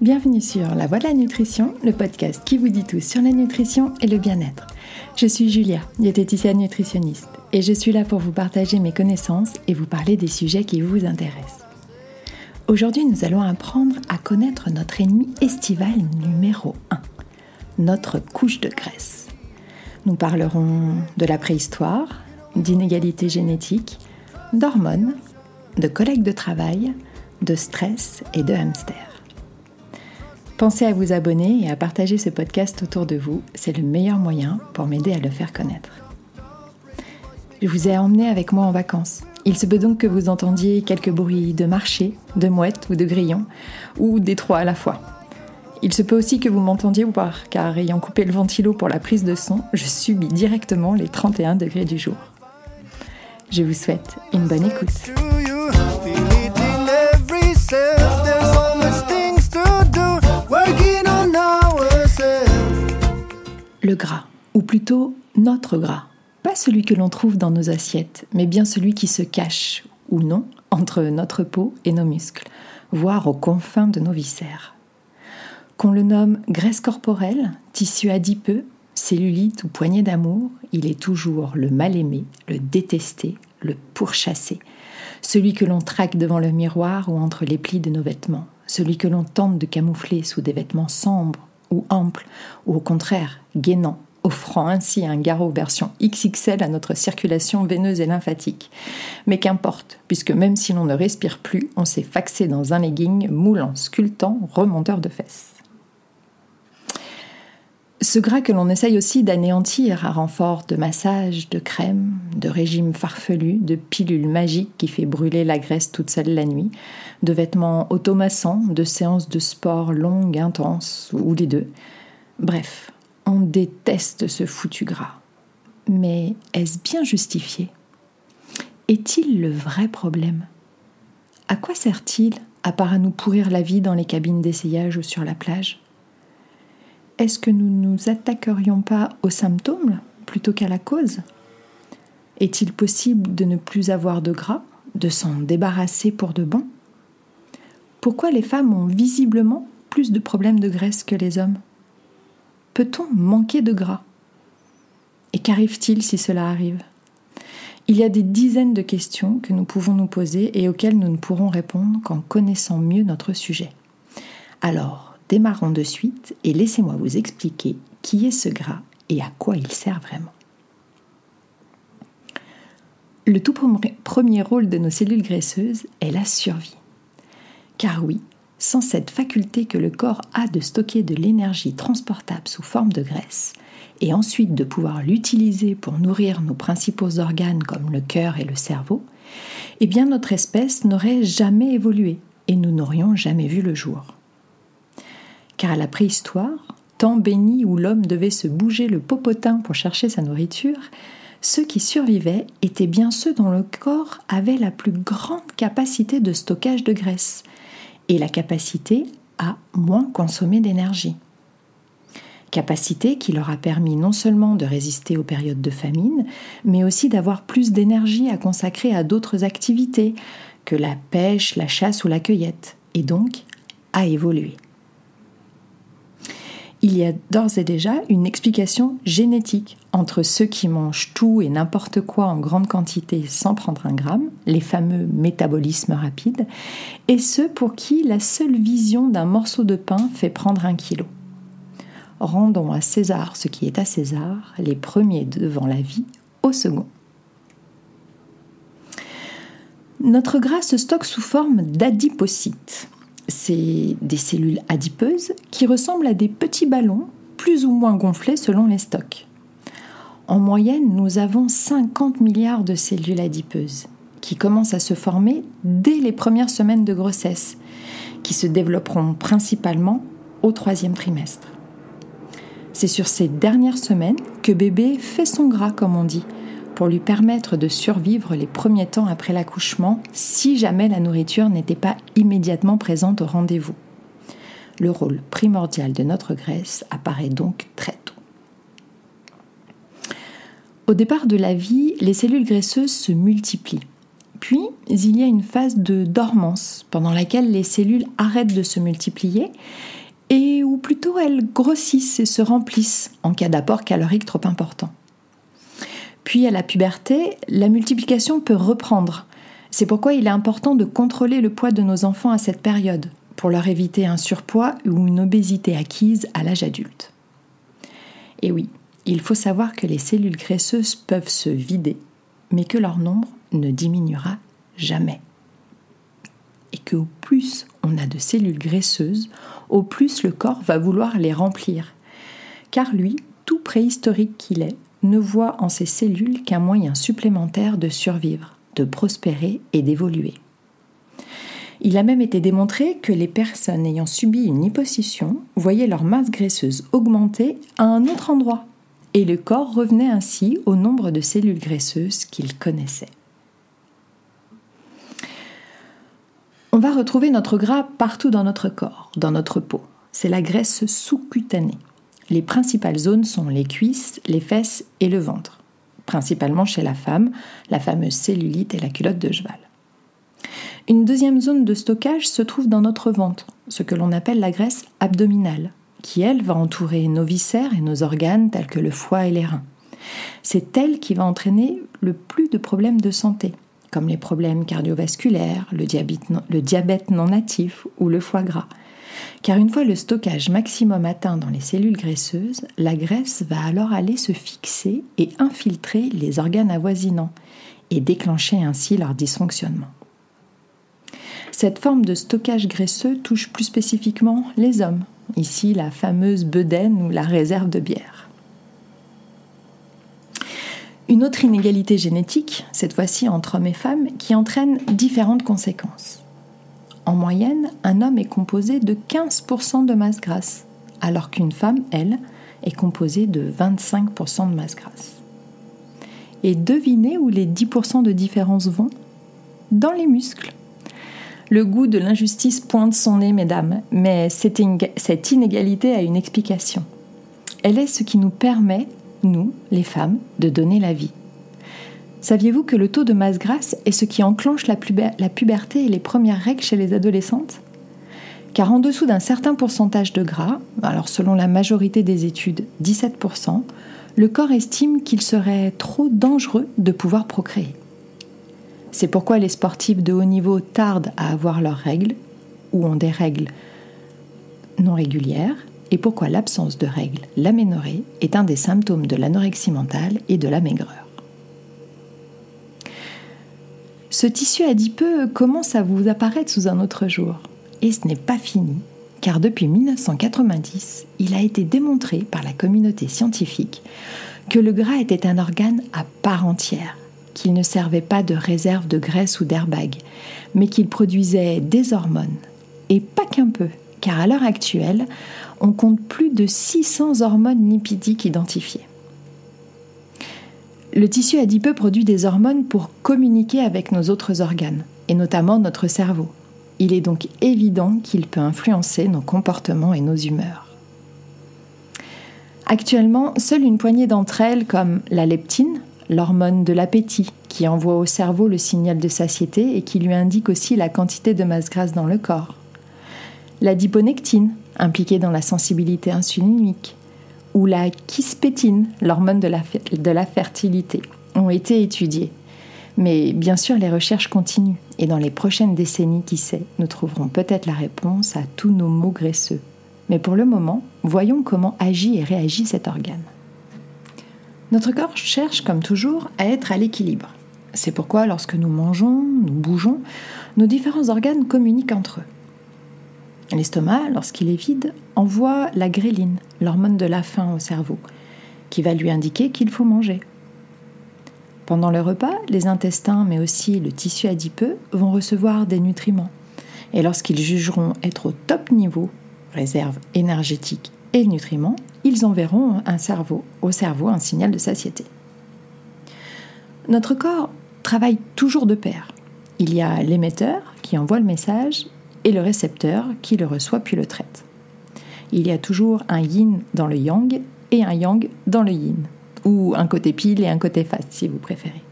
Bienvenue sur La Voix de la Nutrition, le podcast qui vous dit tout sur la nutrition et le bien-être. Je suis Julia, diététicienne nutritionniste, et je suis là pour vous partager mes connaissances et vous parler des sujets qui vous intéressent. Aujourd'hui, nous allons apprendre à connaître notre ennemi estival numéro 1, notre couche de graisse. Nous parlerons de la préhistoire, d'inégalités génétiques, d'hormones, de collègues de travail, de stress et de hamster. Pensez à vous abonner et à partager ce podcast autour de vous, c'est le meilleur moyen pour m'aider à le faire connaître. Je vous ai emmené avec moi en vacances. Il se peut donc que vous entendiez quelques bruits de marché, de mouettes ou de grillons, ou des trois à la fois. Il se peut aussi que vous m'entendiez boire, car ayant coupé le ventilo pour la prise de son, je subis directement les 31 degrés du jour. Je vous souhaite une bonne écoute. Le gras, ou plutôt notre gras, pas celui que l'on trouve dans nos assiettes, mais bien celui qui se cache, ou non, entre notre peau et nos muscles, voire aux confins de nos viscères. Qu'on le nomme graisse corporelle, tissu adipeux, cellulite ou poignée d'amour, il est toujours le mal-aimé, le détesté, le pourchassé, celui que l'on traque devant le miroir ou entre les plis de nos vêtements, celui que l'on tente de camoufler sous des vêtements sombres ou amples, ou au contraire gainants, offrant ainsi un garrot version XXL à notre circulation veineuse et lymphatique. Mais qu'importe, puisque même si l'on ne respire plus, on s'est faxé dans un legging moulant, sculptant, remonteur de fesses. Ce gras que l'on essaye aussi d'anéantir à renfort de massages, de crèmes, de régimes farfelus, de pilules magiques qui fait brûler la graisse toute seule la nuit, de vêtements automassants, de séances de sport longues, intenses, ou les deux. Bref, on déteste ce foutu gras. Mais est-ce bien justifié? Est-il le vrai problème? À quoi sert-il, à part à nous pourrir la vie dans les cabines d'essayage ou sur la plage? Est-ce que nous ne nous attaquerions pas aux symptômes plutôt qu'à la cause? Est-il possible de ne plus avoir de gras, de s'en débarrasser pour de bon? Pourquoi les femmes ont visiblement plus de problèmes de graisse que les hommes? Peut-on manquer de gras? Et qu'arrive-t-il si cela arrive? Il y a des dizaines de questions que nous pouvons nous poser et auxquelles nous ne pourrons répondre qu'en connaissant mieux notre sujet. Alors, démarrons de suite et laissez-moi vous expliquer qui est ce gras et à quoi il sert vraiment. Le tout premier rôle de nos cellules graisseuses est la survie. Car oui, sans cette faculté que le corps a de stocker de l'énergie transportable sous forme de graisse, et ensuite de pouvoir l'utiliser pour nourrir nos principaux organes comme le cœur et le cerveau, eh bien notre espèce n'aurait jamais évolué et nous n'aurions jamais vu le jour car à la préhistoire, temps béni où l'homme devait se bouger le popotin pour chercher sa nourriture, ceux qui survivaient étaient bien ceux dont le corps avait la plus grande capacité de stockage de graisse et la capacité à moins consommer d'énergie. Capacité qui leur a permis non seulement de résister aux périodes de famine, mais aussi d'avoir plus d'énergie à consacrer à d'autres activités que la pêche, la chasse ou la cueillette, et donc à évoluer il y a d'ores et déjà une explication génétique entre ceux qui mangent tout et n'importe quoi en grande quantité sans prendre un gramme, les fameux métabolismes rapides, et ceux pour qui la seule vision d'un morceau de pain fait prendre un kilo. Rendons à César ce qui est à César, les premiers devant la vie au second. Notre gras se stocke sous forme d'adipocytes c'est des cellules adipeuses qui ressemblent à des petits ballons plus ou moins gonflés selon les stocks. En moyenne, nous avons 50 milliards de cellules adipeuses qui commencent à se former dès les premières semaines de grossesse, qui se développeront principalement au troisième trimestre. C'est sur ces dernières semaines que bébé fait son gras, comme on dit, pour lui permettre de survivre les premiers temps après l'accouchement si jamais la nourriture n'était pas immédiatement présente au rendez-vous. Le rôle primordial de notre graisse apparaît donc très tôt. Au départ de la vie, les cellules graisseuses se multiplient, Puis, il y a une phase de dormance pendant laquelle les cellules arrêtent de se multiplier et où plutôt elles grossissent et se remplissent en cas d'apport calorique trop important. Puis à la puberté, la multiplication peut reprendre. C'est pourquoi il est important de contrôler le poids de nos enfants à cette période, pour leur éviter un surpoids ou une obésité acquise à l'âge adulte. Et oui, il faut savoir que les cellules graisseuses peuvent se vider, mais que leur nombre ne diminuera jamais. Et que au plus on a de cellules graisseuses, au plus le corps va vouloir les remplir. Car lui, tout préhistorique qu'il est, ne voit en ces cellules qu'un moyen supplémentaire de survivre, de prospérer et d'évoluer. Il a même été démontré que les personnes ayant subi une hyposuction voyaient leur masse graisseuse augmenter à un autre endroit, et le corps revenait ainsi au nombre de cellules graisseuses qu'il connaissait. On va retrouver notre gras partout dans notre corps, dans notre peau. C'est la graisse sous-cutanée. Les principales zones sont les cuisses, les fesses et le ventre, principalement chez la femme, la fameuse cellulite et la culotte de cheval. Une deuxième zone de stockage se trouve dans notre ventre, ce que l'on appelle la graisse abdominale, qui elle va entourer nos viscères et nos organes tels que le foie et les reins. C'est elle qui va entraîner le plus de problèmes de santé, comme les problèmes cardiovasculaires, le diabète non, natif ou le foie gras, car une fois le stockage maximum atteint dans les cellules graisseuses, la graisse va alors aller se fixer et infiltrer les organes avoisinants et déclencher ainsi leur dysfonctionnement. Cette forme de stockage graisseux touche plus spécifiquement les hommes, ici la fameuse bedaine ou la réserve de bière. Une autre inégalité génétique, cette fois-ci entre hommes et femmes, qui entraîne différentes conséquences. En moyenne, un homme est composé de 15% de masse grasse, alors qu'une femme, elle, est composée de 25% de masse grasse. Et devinez où les 10% de différence vont? Dans les muscles. Le goût de l'injustice pointe son nez, mesdames, mais cette inégalité a une explication. Elle est ce qui nous permet, nous, les femmes, de donner la vie. Saviez-vous que le taux de masse grasse est ce qui enclenche la, puberté et les premières règles chez les adolescentes? Car en dessous d'un certain pourcentage de gras, alors selon la majorité des études 17%, le corps estime qu'il serait trop dangereux de pouvoir procréer. C'est pourquoi les sportifs de haut niveau tardent à avoir leurs règles ou ont des règles non régulières et pourquoi l'absence de règles, l'aménorrhée, est un des symptômes de l'anorexie mentale et de la maigreur. Ce tissu adipeux commence à vous apparaître sous un autre jour. Et ce n'est pas fini, car depuis 1990, il a été démontré par la communauté scientifique que le gras était un organe à part entière, qu'il ne servait pas de réserve de graisse ou d'airbag, mais qu'il produisait des hormones. Et pas qu'un peu, car à l'heure actuelle, on compte plus de 600 hormones lipidiques identifiées. Le tissu adipeux produit des hormones pour communiquer avec nos autres organes, et notamment notre cerveau. Il est donc évident qu'il peut influencer nos comportements et nos humeurs. Actuellement, seule une poignée d'entre elles, comme la leptine, l'hormone de l'appétit, qui envoie au cerveau le signal de satiété et qui lui indique aussi la quantité de masse grasse dans le corps. La diponectine, impliquée dans la sensibilité insulinique, ou la kispétine, l'hormone de la, de la fertilité, ont été étudiées. Mais bien sûr, les recherches continuent et dans les prochaines décennies, qui sait, nous trouverons peut-être la réponse à tous nos maux graisseux. Mais pour le moment, voyons comment agit et réagit cet organe. Notre corps cherche, comme toujours, à être à l'équilibre. C'est pourquoi lorsque nous mangeons, nous bougeons, nos différents organes communiquent entre eux. L'estomac, lorsqu'il est vide, envoie la gréline, l'hormone de la faim au cerveau, qui va lui indiquer qu'il faut manger. Pendant le repas, les intestins, mais aussi le tissu adipeux, vont recevoir des nutriments. Et lorsqu'ils jugeront être au top niveau, réserve énergétique et nutriments, ils enverront un cerveau, au cerveau un signal de satiété. Notre corps travaille toujours de pair. Il y a l'émetteur qui envoie le message et le récepteur qui le reçoit puis le traite. Il y a toujours un yin dans le yang et un yang dans le yin, ou un côté pile et un côté face si vous préférez.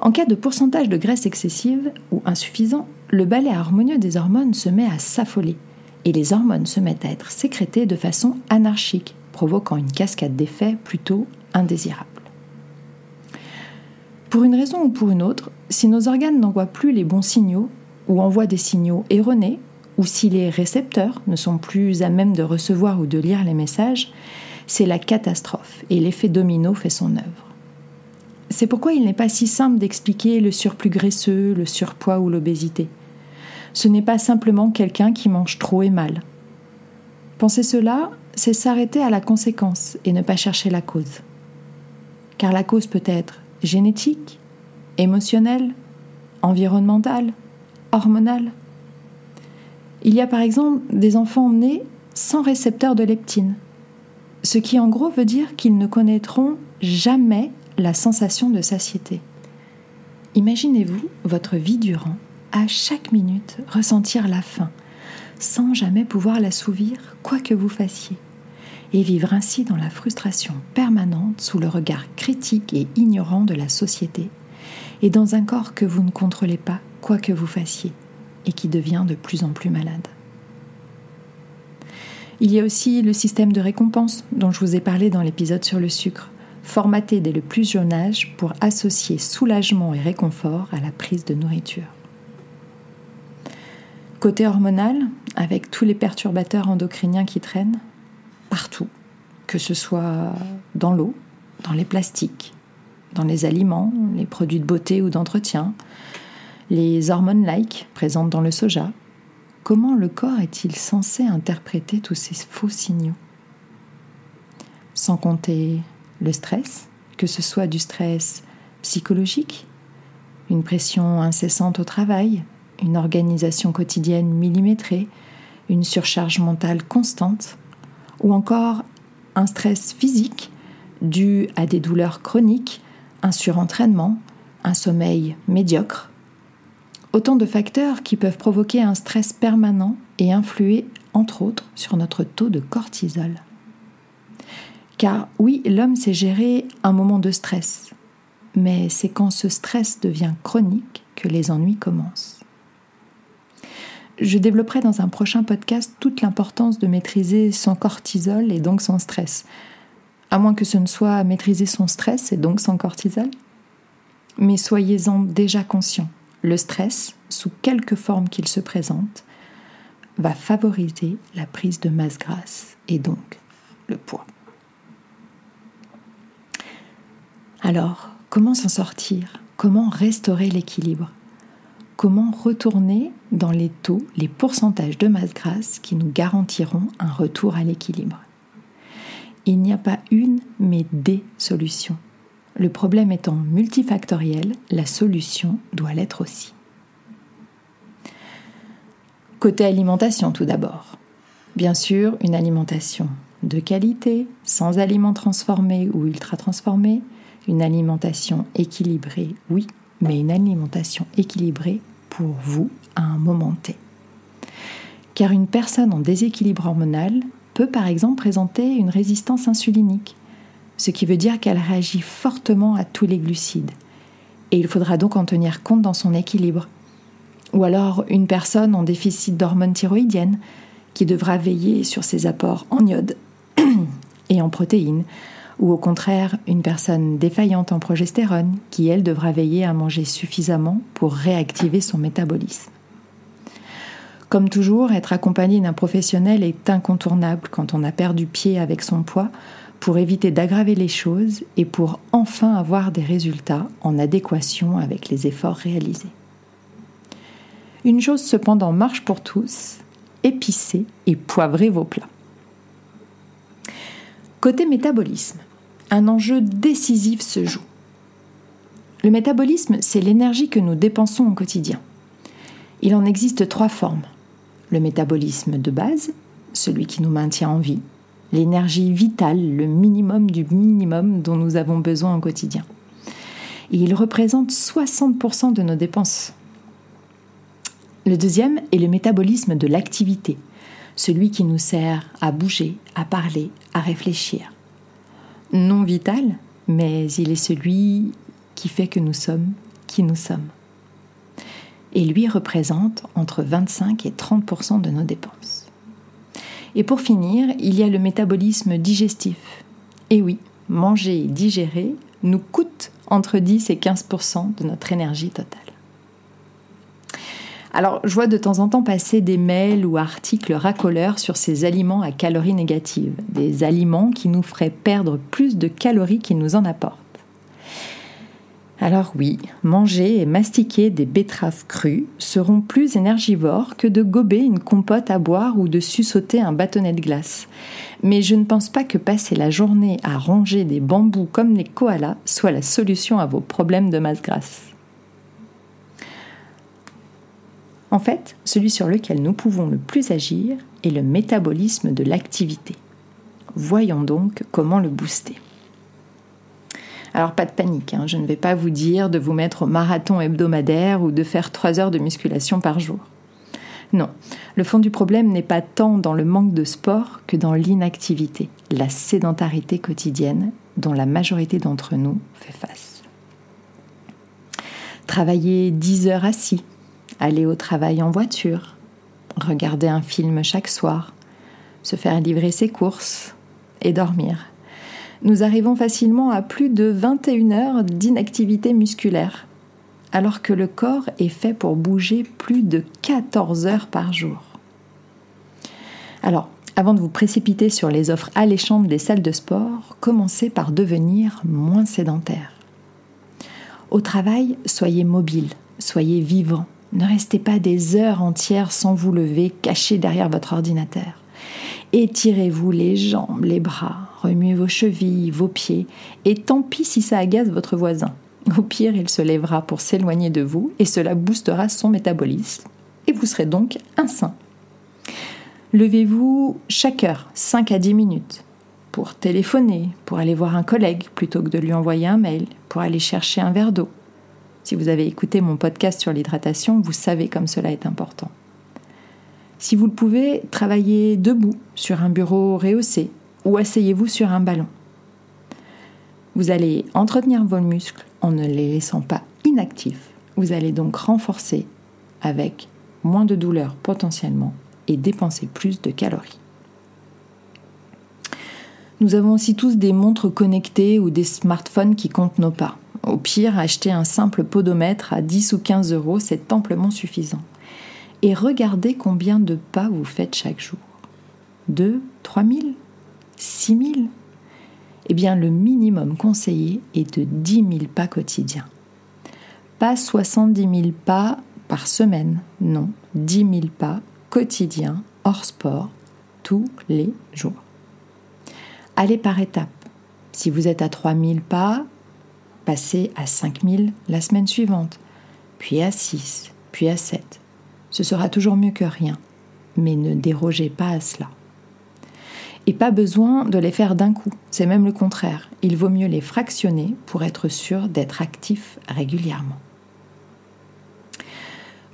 En cas de pourcentage de graisse excessive ou insuffisant, le balai harmonieux des hormones se met à s'affoler et les hormones se mettent à être sécrétées de façon anarchique, provoquant une cascade d'effets plutôt indésirables. Pour une raison ou pour une autre, si nos organes n'envoient plus les bons signaux ou envoient des signaux erronés, ou si les récepteurs ne sont plus à même de recevoir ou de lire les messages, c'est la catastrophe et l'effet domino fait son œuvre. C'est pourquoi il n'est pas si simple d'expliquer le surplus graisseux, le surpoids ou l'obésité. Ce n'est pas simplement quelqu'un qui mange trop et mal. Penser cela, c'est s'arrêter à la conséquence et ne pas chercher la cause. Car la cause peut être génétique, émotionnelle, environnementale, hormonale. Il y a par exemple des enfants nés sans récepteur de leptine, ce qui en gros veut dire qu'ils ne connaîtront jamais la sensation de satiété. Imaginez-vous votre vie durant, à chaque minute, ressentir la faim, sans jamais pouvoir l'assouvir, quoi que vous fassiez, et vivre ainsi dans la frustration permanente sous le regard critique et ignorant de la société, et dans un corps que vous ne contrôlez pas, quoi que vous fassiez, et qui devient de plus en plus malade. Il y a aussi le système de récompense dont je vous ai parlé dans l'épisode sur le sucre formaté dès le plus jeune âge pour associer soulagement et réconfort à la prise de nourriture. Côté hormonal, avec tous les perturbateurs endocriniens qui traînent, partout, que ce soit dans l'eau, dans les plastiques, dans les aliments, les produits de beauté ou d'entretien, les hormones-like présentes dans le soja, comment le corps est-il censé interpréter tous ces faux signaux? Sans compter le stress, que ce soit du stress psychologique, une pression incessante au travail, une organisation quotidienne millimétrée, une surcharge mentale constante, ou encore un stress physique dû à des douleurs chroniques, un surentraînement, un sommeil médiocre. Autant de facteurs qui peuvent provoquer un stress permanent et influer, entre autres, sur notre taux de cortisol. Car oui, l'homme sait gérer un moment de stress, mais c'est quand ce stress devient chronique que les ennuis commencent. Je développerai dans un prochain podcast toute l'importance de maîtriser son cortisol et donc son stress, à moins que ce ne soit maîtriser son stress et donc son cortisol. Mais soyez-en déjà conscient, le stress, sous quelque forme qu'il se présente, va favoriser la prise de masse grasse et donc le poids. Alors, comment s'en sortir? Comment restaurer l'équilibre? Comment retourner dans les taux, les pourcentages de masse grasse qui nous garantiront un retour à l'équilibre? Il n'y a pas une, mais des solutions. Le problème étant multifactoriel, la solution doit l'être aussi. Côté alimentation tout d'abord. Bien sûr, une alimentation de qualité, sans aliments transformés ou ultra transformés, une alimentation équilibrée, oui, mais une alimentation équilibrée pour vous à un moment T. Car une personne en déséquilibre hormonal peut par exemple présenter une résistance insulinique, ce qui veut dire qu'elle réagit fortement à tous les glucides. Et il faudra donc en tenir compte dans son équilibre. Ou alors une personne en déficit d'hormones thyroïdiennes qui devra veiller sur ses apports en iode et en protéines ou au contraire une personne défaillante en progestérone qui, elle, devra veiller à manger suffisamment pour réactiver son métabolisme. Comme toujours, être accompagné d'un professionnel est incontournable quand on a perdu pied avec son poids pour éviter d'aggraver les choses et pour enfin avoir des résultats en adéquation avec les efforts réalisés. Une chose cependant marche pour tous, épicez et poivrez vos plats. Côté métabolisme, un enjeu décisif se joue. Le métabolisme, c'est l'énergie que nous dépensons au quotidien. Il en existe trois formes. Le métabolisme de base, celui qui nous maintient en vie, l'énergie vitale, le minimum du minimum dont nous avons besoin au quotidien. Et il représente 60% de nos dépenses. Le deuxième est le métabolisme de l'activité, celui qui nous sert à bouger, à parler, à réfléchir non vital, mais il est celui qui fait que nous sommes qui nous sommes. Et lui représente entre 25 et 30% de nos dépenses. Et pour finir, il y a le métabolisme digestif. Et oui, manger et digérer nous coûte entre 10 et 15% de notre énergie totale. Alors, je vois de temps en temps passer des mails ou articles racoleurs sur ces aliments à calories négatives, des aliments qui nous feraient perdre plus de calories qu'ils nous en apportent. Alors oui, manger et mastiquer des betteraves crues seront plus énergivores que de gober une compote à boire ou de sussauter un bâtonnet de glace. Mais je ne pense pas que passer la journée à ronger des bambous comme les koalas soit la solution à vos problèmes de masse grasse. En fait, celui sur lequel nous pouvons le plus agir est le métabolisme de l'activité. Voyons donc comment le booster. Alors pas de panique, hein, je ne vais pas vous dire de vous mettre au marathon hebdomadaire ou de faire 3 heures de musculation par jour. Non, le fond du problème n'est pas tant dans le manque de sport que dans l'inactivité, la sédentarité quotidienne dont la majorité d'entre nous fait face. Travailler 10 heures assis, aller au travail en voiture, regarder un film chaque soir, se faire livrer ses courses et dormir. Nous arrivons facilement à plus de 21 heures d'inactivité musculaire, alors que le corps est fait pour bouger plus de 14 heures par jour. Alors, avant de vous précipiter sur les offres alléchantes des salles de sport, commencez par devenir moins sédentaire. Au travail, soyez mobile, soyez vivant, ne restez pas des heures entières sans vous lever, caché derrière votre ordinateur. Étirez-vous les jambes, les bras, remuez vos chevilles, vos pieds, et tant pis si ça agace votre voisin. Au pire, il se lèvera pour s'éloigner de vous et cela boostera son métabolisme. Et vous serez donc un saint. Levez-vous chaque heure, 5 à 10 minutes, pour téléphoner, pour aller voir un collègue plutôt que de lui envoyer un mail, pour aller chercher un verre d'eau, si vous avez écouté mon podcast sur l'hydratation, vous savez comme cela est important. Si vous le pouvez, travaillez debout sur un bureau rehaussé ou asseyez-vous sur un ballon. Vous allez entretenir vos muscles en ne les laissant pas inactifs. Vous allez donc renforcer avec moins de douleur potentiellement et dépenser plus de calories. Nous avons aussi tous des montres connectées ou des smartphones qui comptent nos pas. Au pire, acheter un simple podomètre à 10 ou 15 euros, c'est amplement suffisant. Et regardez combien de pas vous faites chaque jour. 2, 3 000 6 000 Eh bien, le minimum conseillé est de 10 000 pas quotidiens. Pas 70 000 pas par semaine, non, 10 000 pas quotidiens, hors sport, tous les jours. Allez par étapes. Si vous êtes à 3 000 pas, passer à 5000 la semaine suivante, puis à 6, puis à 7. Ce sera toujours mieux que rien, mais ne dérogez pas à cela. Et pas besoin de les faire d'un coup, c'est même le contraire. Il vaut mieux les fractionner pour être sûr d'être actif régulièrement.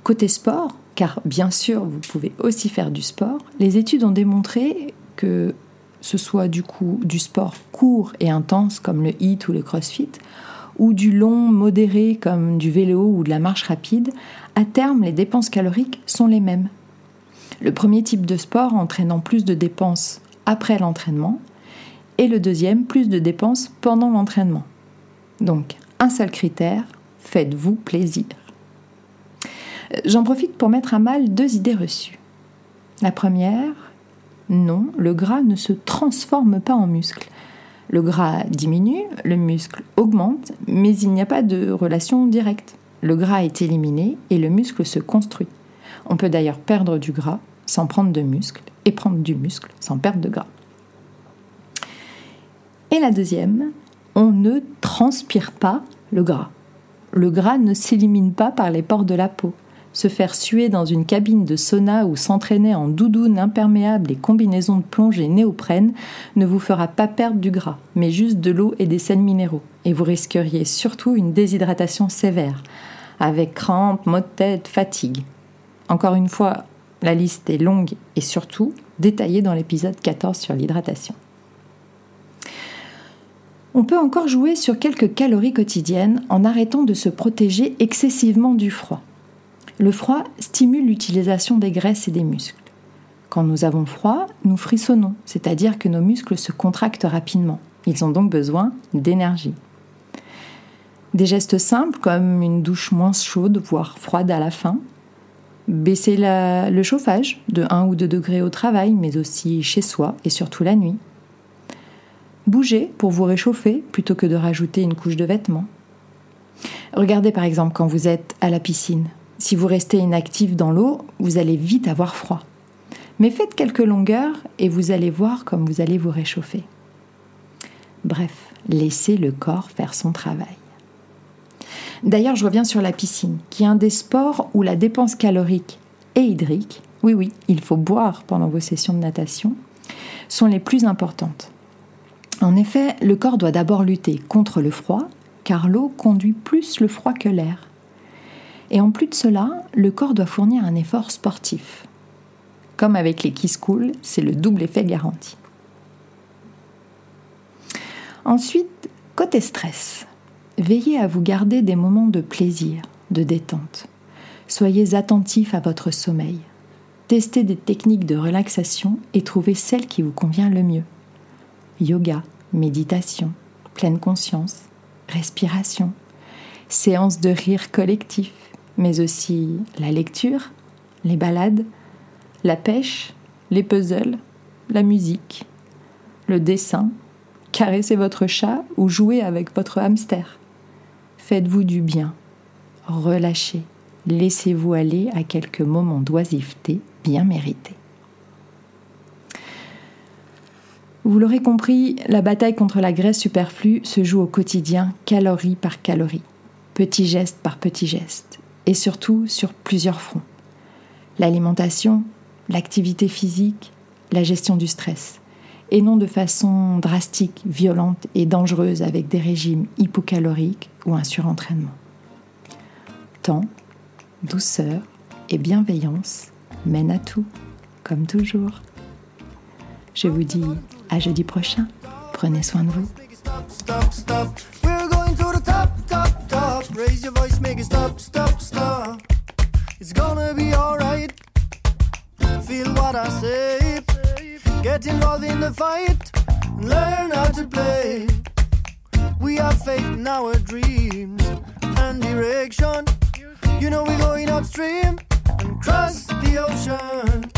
Côté sport, car bien sûr vous pouvez aussi faire du sport, les études ont démontré que ce soit du coup du sport court et intense comme le HIIT ou le CrossFit, ou du long modéré comme du vélo ou de la marche rapide, à terme les dépenses caloriques sont les mêmes. Le premier type de sport entraînant plus de dépenses après l'entraînement et le deuxième plus de dépenses pendant l'entraînement. Donc un seul critère, faites-vous plaisir. J'en profite pour mettre à mal deux idées reçues. La première, non, le gras ne se transforme pas en muscle. Le gras diminue, le muscle augmente, mais il n'y a pas de relation directe. Le gras est éliminé et le muscle se construit. On peut d'ailleurs perdre du gras sans prendre de muscle et prendre du muscle sans perdre de gras. Et la deuxième, on ne transpire pas le gras. Le gras ne s'élimine pas par les pores de la peau se faire suer dans une cabine de sauna ou s'entraîner en doudoune imperméable et combinaison de plongée néoprène ne vous fera pas perdre du gras, mais juste de l'eau et des sels minéraux. Et vous risqueriez surtout une déshydratation sévère, avec crampes, maux de tête, fatigue. Encore une fois, la liste est longue et surtout détaillée dans l'épisode 14 sur l'hydratation. On peut encore jouer sur quelques calories quotidiennes en arrêtant de se protéger excessivement du froid. Le froid stimule l'utilisation des graisses et des muscles. Quand nous avons froid, nous frissonnons, c'est-à-dire que nos muscles se contractent rapidement. Ils ont donc besoin d'énergie. Des gestes simples comme une douche moins chaude, voire froide à la fin. Baisser le chauffage de 1 ou 2 degrés au travail, mais aussi chez soi et surtout la nuit. Bougez pour vous réchauffer plutôt que de rajouter une couche de vêtements. Regardez par exemple quand vous êtes à la piscine. Si vous restez inactif dans l'eau, vous allez vite avoir froid. Mais faites quelques longueurs et vous allez voir comme vous allez vous réchauffer. Bref, laissez le corps faire son travail. D'ailleurs, je reviens sur la piscine, qui est un des sports où la dépense calorique et hydrique, oui oui, il faut boire pendant vos sessions de natation, sont les plus importantes. En effet, le corps doit d'abord lutter contre le froid, car l'eau conduit plus le froid que l'air. Et en plus de cela, le corps doit fournir un effort sportif. Comme avec les Kiss Cool, c'est le double effet garanti. Ensuite, côté stress, veillez à vous garder des moments de plaisir, de détente. Soyez attentif à votre sommeil. Testez des techniques de relaxation et trouvez celle qui vous convient le mieux. Yoga, méditation, pleine conscience, respiration, séance de rire collectif, mais aussi la lecture, les balades, la pêche, les puzzles, la musique, le dessin, caresser votre chat ou jouer avec votre hamster. Faites-vous du bien, relâchez, laissez-vous aller à quelques moments d'oisiveté bien mérités. Vous l'aurez compris, la bataille contre la graisse superflue se joue au quotidien, calorie par calorie, petit geste par petit geste, et surtout sur plusieurs fronts. L'alimentation, l'activité physique, la gestion du stress, et non de façon drastique, violente et dangereuse avec des régimes hypocaloriques ou un surentraînement. Temps, douceur et bienveillance mènent à tout, comme toujours. Je vous dis à jeudi prochain. Prenez soin de vous. Get involved in the fight. Learn how to play. We have faith in our dreams and direction. You know we're going upstream and cross the ocean.